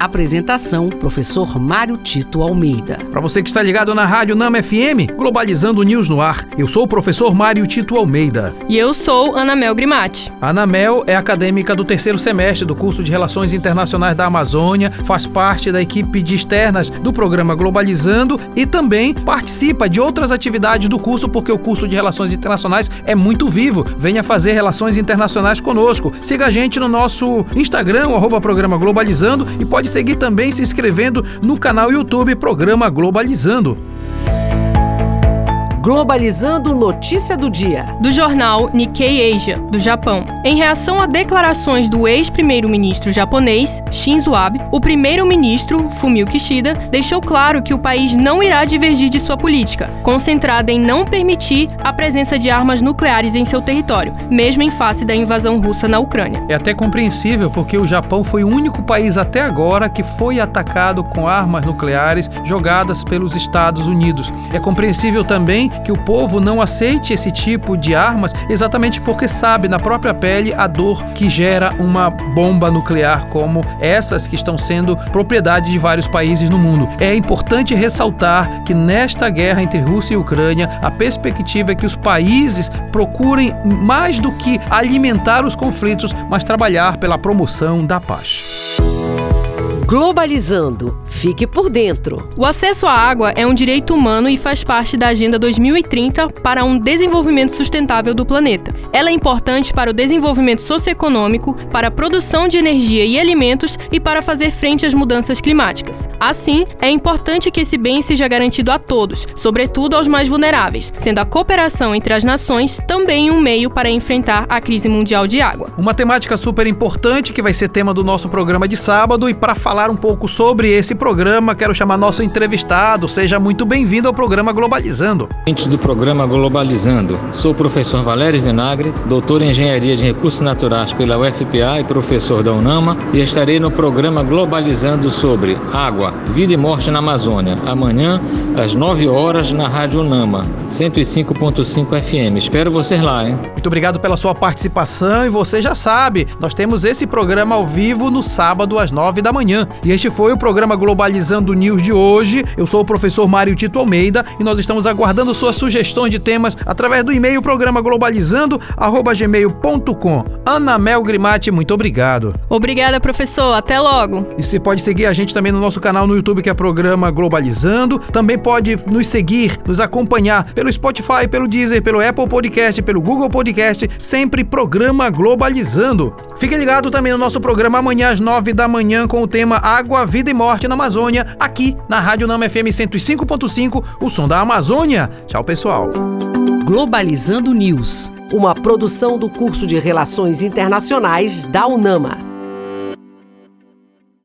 Apresentação: Professor Mário Tito Almeida. Para você que está ligado na Rádio Nama FM, Globalizando News no ar. Eu sou o professor Mário Tito Almeida. E eu sou Ana Mel Grimati. A Ana Mel é acadêmica do terceiro semestre do curso de Relações Internacionais da Amazônia, faz parte da equipe de externas do programa Globalizando e também participa de outras atividades do curso, porque o curso de Relações Internacionais é muito vivo. Venha fazer relações internacionais conosco. Siga a gente no nosso Instagram, o arroba programa Globalizando, e pode seguir também se inscrevendo no canal YouTube Programa Globalizando. Globalizando Notícia do Dia. Do jornal Nikkei Asia, do Japão. Em reação a declarações do ex-primeiro-ministro japonês, Shinzo Abe, o primeiro-ministro, Fumio Kishida, deixou claro que o país não irá divergir de sua política, concentrada em não permitir a presença de armas nucleares em seu território, mesmo em face da invasão russa na Ucrânia. É até compreensível porque o Japão foi o único país até agora que foi atacado com armas nucleares jogadas pelos Estados Unidos. É compreensível também que o povo não aceite esse tipo de armas exatamente porque sabe na própria pele a dor que gera uma bomba nuclear como essas que estão sendo propriedade de vários países no mundo. É importante ressaltar que nesta guerra entre Rússia e Ucrânia, a perspectiva é que os países procurem mais do que alimentar os conflitos, mas trabalhar pela promoção da paz. Globalizando. Fique por dentro. O acesso à água é um direito humano e faz parte da Agenda 2030 para um desenvolvimento sustentável do planeta. Ela é importante para o desenvolvimento socioeconômico, para a produção de energia e alimentos e para fazer frente às mudanças climáticas. Assim, é importante que esse bem seja garantido a todos, sobretudo aos mais vulneráveis, sendo a cooperação entre as nações também um meio para enfrentar a crise mundial de água. Uma temática super importante que vai ser tema do nosso programa de sábado e para falar falar um pouco sobre esse programa, quero chamar nosso entrevistado. Seja muito bem-vindo ao programa Globalizando. Antes do programa Globalizando, sou o professor Valério Vinagre, doutor em Engenharia de Recursos Naturais pela UFPA e professor da UNAMA, e estarei no programa Globalizando sobre água, vida e morte na Amazônia, amanhã às 9 horas na Rádio UNAMA, 105.5 FM. Espero vocês lá, hein? Muito obrigado pela sua participação e você já sabe, nós temos esse programa ao vivo no sábado às 9 da manhã. E este foi o programa Globalizando News de hoje. Eu sou o professor Mário Tito Almeida e nós estamos aguardando suas sugestões de temas através do e-mail programa globalizando@gmail.com. Ana Mel Grimati, muito obrigado. Obrigada, professor. Até logo. E você pode seguir a gente também no nosso canal no YouTube que é programa Globalizando. Também pode nos seguir, nos acompanhar pelo Spotify, pelo Deezer, pelo Apple Podcast, pelo Google Podcast, sempre programa Globalizando. Fique ligado também no nosso programa amanhã às nove da manhã com o tema Água, Vida e Morte na Amazônia, aqui na Rádio Nama FM 105.5, o som da Amazônia. Tchau, pessoal. Globalizando News, uma produção do curso de Relações Internacionais da UNAMA.